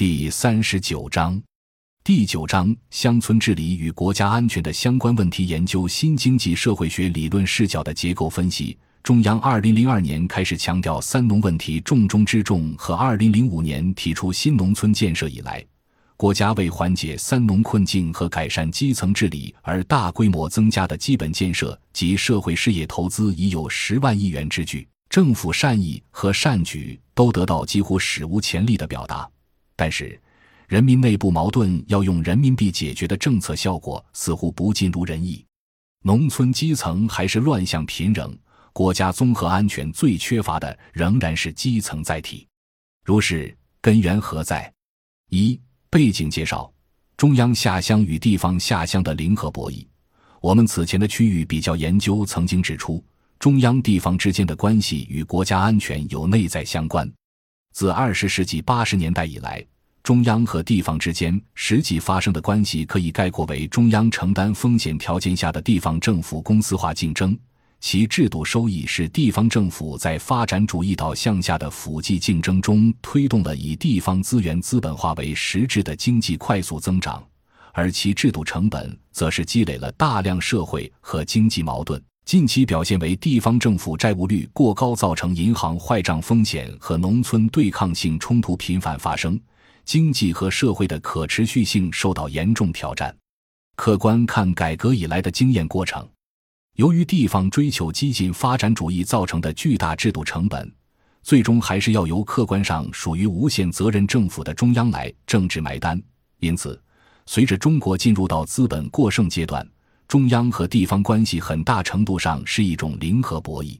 第三十九章，第九章乡村治理与国家安全的相关问题研究，新经济社会学理论视角的结构分析。中央二零零二年开始强调“三农”问题重中之重，和二零零五年提出新农村建设以来，国家为缓解“三农”困境和改善基层治理而大规模增加的基本建设及社会事业投资已有十万亿元之巨。政府善意和善举都得到几乎史无前例的表达，但是，人民内部矛盾要用人民币解决的政策效果似乎不尽如人意，农村基层还是乱象频仍，国家综合安全最缺乏的仍然是基层载体。如是，根源何在？一、背景介绍：中央下乡与地方下乡的零和博弈。我们此前的区域比较研究曾经指出。中央地方之间的关系与国家安全有内在相关。自二十世纪八十年代以来，中央和地方之间实际发生的关系可以概括为中央承担风险条件下的地方政府公司化竞争，其制度收益是地方政府在发展主义导向下的辅剂竞争中推动了以地方资源资本化为实质的经济快速增长，而其制度成本则是积累了大量社会和经济矛盾。近期表现为地方政府债务率过高，造成银行坏账风险和农村对抗性冲突频繁发生，经济和社会的可持续性受到严重挑战。客观看改革以来的经验过程，由于地方追求激进发展主义造成的巨大制度成本，最终还是要由客观上属于无限责任政府的中央来政治埋单。因此，随着中国进入到资本过剩阶段。中央和地方关系很大程度上是一种零和博弈。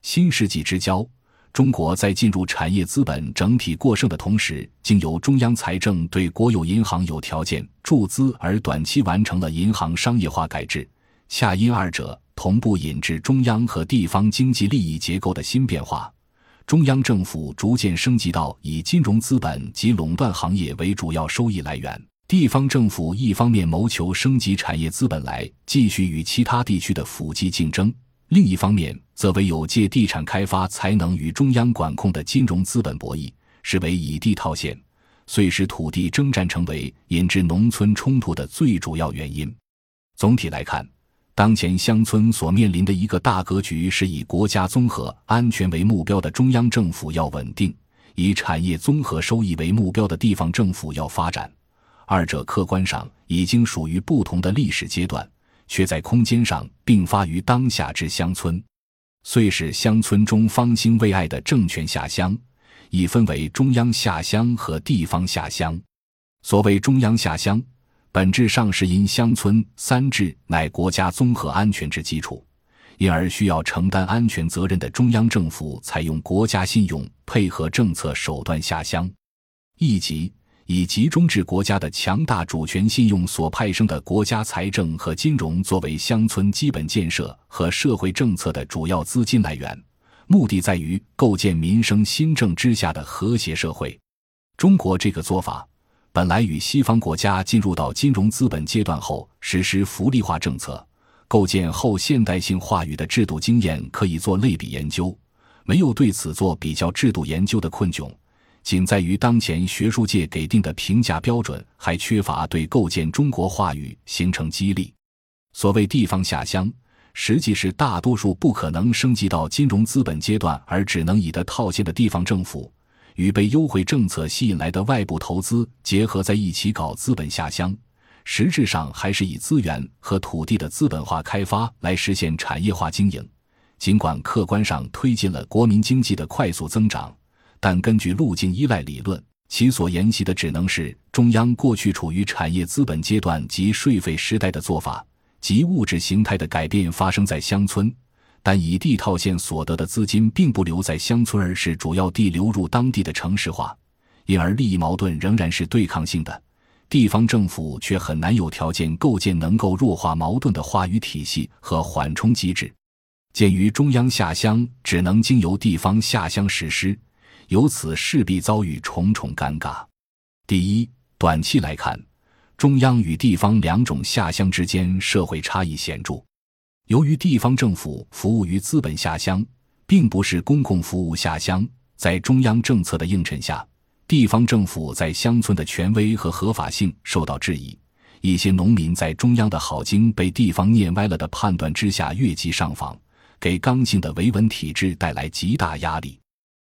新世纪之交，中国在进入产业资本整体过剩的同时，经由中央财政对国有银行有条件注资而短期完成了银行商业化改制，恰因二者同步引致中央和地方经济利益结构的新变化，中央政府逐渐升级到以金融资本及垄断行业为主要收益来源。地方政府一方面谋求升级产业资本来继续与其他地区的腹肌竞争，另一方面则唯有借地产开发才能与中央管控的金融资本博弈，是为以地套现，遂使土地征战成为引致农村冲突的最主要原因。总体来看，当前乡村所面临的一个大格局是以国家综合安全为目标的中央政府要稳定，以产业综合收益为目标的地方政府要发展。二者客观上已经属于不同的历史阶段，却在空间上并发于当下之乡村，遂使乡村中方兴未艾的政权下乡，已分为中央下乡和地方下乡。所谓中央下乡，本质上是因乡村三治乃国家综合安全之基础，因而需要承担安全责任的中央政府采用国家信用配合政策手段下乡，一级。以集中制国家的强大主权信用所派生的国家财政和金融作为乡村基本建设和社会政策的主要资金来源，目的在于构建民生新政之下的和谐社会。中国这个做法，本来与西方国家进入到金融资本阶段后实施福利化政策、构建后现代性话语的制度经验可以做类比研究，没有对此做比较制度研究的困窘。仅在于当前学术界给定的评价标准还缺乏对构建中国话语形成激励。所谓地方下乡，实际是大多数不可能升级到金融资本阶段而只能以的套现的地方政府，与被优惠政策吸引来的外部投资结合在一起搞资本下乡，实质上还是以资源和土地的资本化开发来实现产业化经营。尽管客观上推进了国民经济的快速增长。但根据路径依赖理论，其所沿袭的只能是中央过去处于产业资本阶段及税费时代的做法，即物质形态的改变发生在乡村，但以地套现所得的资金并不留在乡村，而是主要地流入当地的城市化，因而利益矛盾仍然是对抗性的，地方政府却很难有条件构建能够弱化矛盾的话语体系和缓冲机制。鉴于中央下乡只能经由地方下乡实施。由此势必遭遇重重尴尬。第一，短期来看，中央与地方两种下乡之间社会差异显著。由于地方政府服务于资本下乡，并不是公共服务下乡，在中央政策的映衬下，地方政府在乡村的权威和合法性受到质疑。一些农民在中央的好经被地方念歪了的判断之下越级上访，给刚性的维稳体制带来极大压力。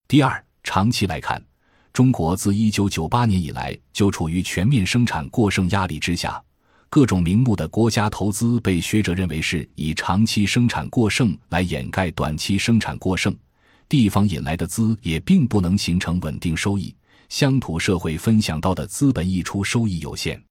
第二，长期来看，中国自1998年以来就处于全面生产过剩压力之下，各种名目的国家投资被学者认为是以长期生产过剩来掩盖短期生产过剩，地方引来的资也并不能形成稳定收益，乡土社会分享到的资本溢出收益有限。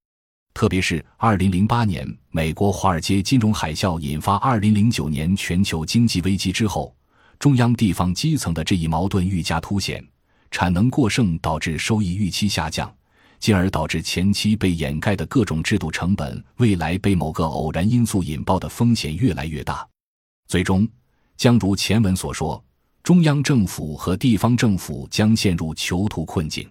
特别是2008年美国华尔街金融海啸引发2009年全球经济危机之后，中央地方基层的这一矛盾愈加凸显，产能过剩导致收益预期下降，进而导致前期被掩盖的各种制度成本，未来被某个偶然因素引爆的风险越来越大，最终将如前文所说，中央政府和地方政府将陷入囚徒困境。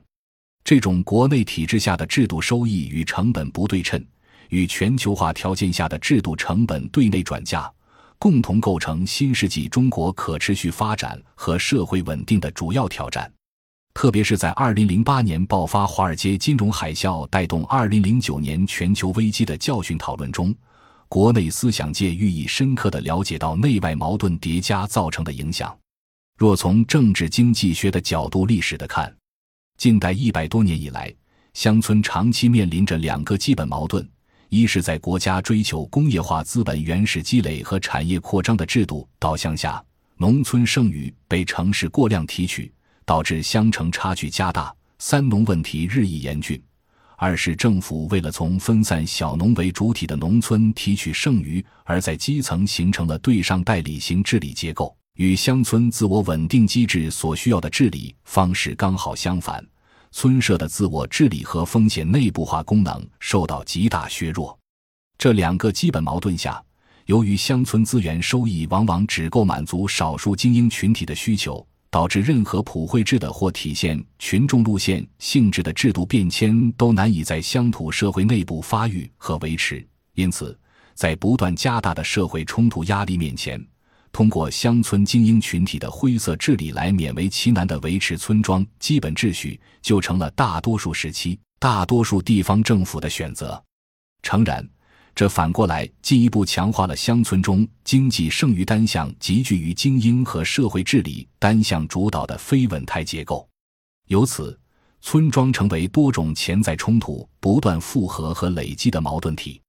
这种国内体制下的制度收益与成本不对称，与全球化条件下的制度成本对内转嫁，共同构成新世纪中国可持续发展和社会稳定的主要挑战。特别是在2008年爆发华尔街金融海啸，带动2009年全球危机的教训讨论中，国内思想界愈以深刻的了解到内外矛盾叠加造成的影响。若从政治经济学的角度历史的看，近代一百多年以来，乡村长期面临着两个基本矛盾：一是，在国家追求工业化资本原始积累和产业扩张的制度导向下，农村剩余被城市过量提取，导致乡城差距加大，三农问题日益严峻；二是，政府为了从分散小农为主体的农村提取剩余，而在基层形成了对上代理型治理结构。与乡村自我稳定机制所需要的治理方式刚好相反，村社的自我治理和风险内部化功能受到极大削弱。这两个基本矛盾下，由于乡村资源收益往往只够满足少数精英群体的需求，导致任何普惠制的或体现群众路线性质的制度变迁都难以在乡土社会内部发育和维持。因此，在不断加大的社会冲突压力面前，通过乡村精英群体的灰色治理来勉为其难地维持村庄基本秩序，就成了大多数时期大多数地方政府的选择。诚然，这反过来进一步强化了乡村中经济剩余单向集聚于精英和社会治理单向主导的非稳态结构，由此，村庄成为多种潜在冲突不断复合和累积的矛盾体。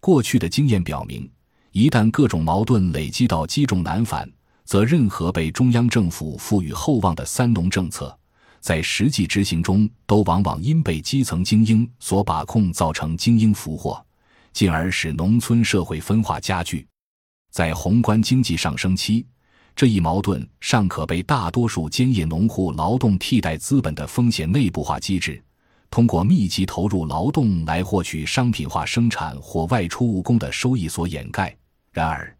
过去的经验表明。一旦各种矛盾累积到积重难返，则任何被中央政府赋予厚望的“三农”政策，在实际执行中都往往因被基层精英所把控，造成精英俘获，进而使农村社会分化加剧。在宏观经济上升期，这一矛盾尚可被大多数兼业农户劳动替代资本的风险内部化机制。通过密集投入劳动来获取商品化生产或外出务工的收益所掩盖。然而，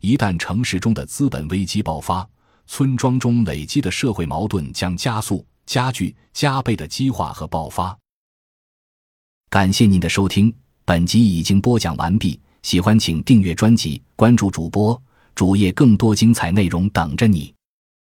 一旦城市中的资本危机爆发，村庄中累积的社会矛盾将加速、加剧、加倍的激化和爆发。感谢您的收听，本集已经播讲完毕。喜欢请订阅专辑，关注主播主页，更多精彩内容等着你。